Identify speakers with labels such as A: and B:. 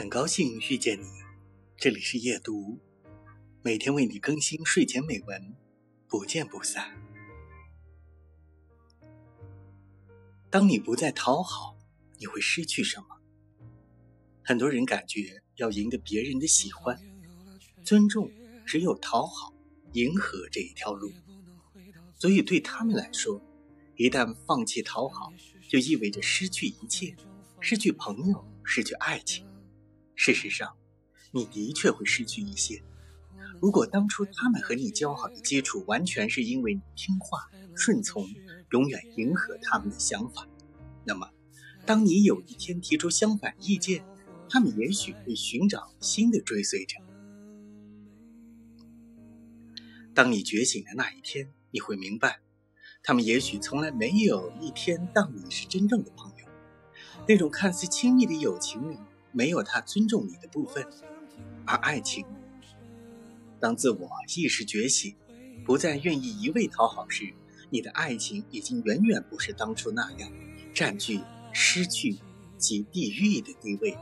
A: 很高兴遇见你，这里是夜读，每天为你更新睡前美文，不见不散。当你不再讨好，你会失去什么？很多人感觉要赢得别人的喜欢、尊重，只有讨好、迎合这一条路，所以对他们来说，一旦放弃讨好，就意味着失去一切，失去朋友，失去爱情。事实上，你的确会失去一些。如果当初他们和你交好的基础完全是因为你听话、顺从，永远迎合他们的想法，那么，当你有一天提出相反意见，他们也许会寻找新的追随者。当你觉醒的那一天，你会明白，他们也许从来没有一天当你是真正的朋友。那种看似亲密的友情里。没有他尊重你的部分，而爱情，当自我意识觉醒，不再愿意一味讨好时，你的爱情已经远远不是当初那样占据、失去及地狱的地位。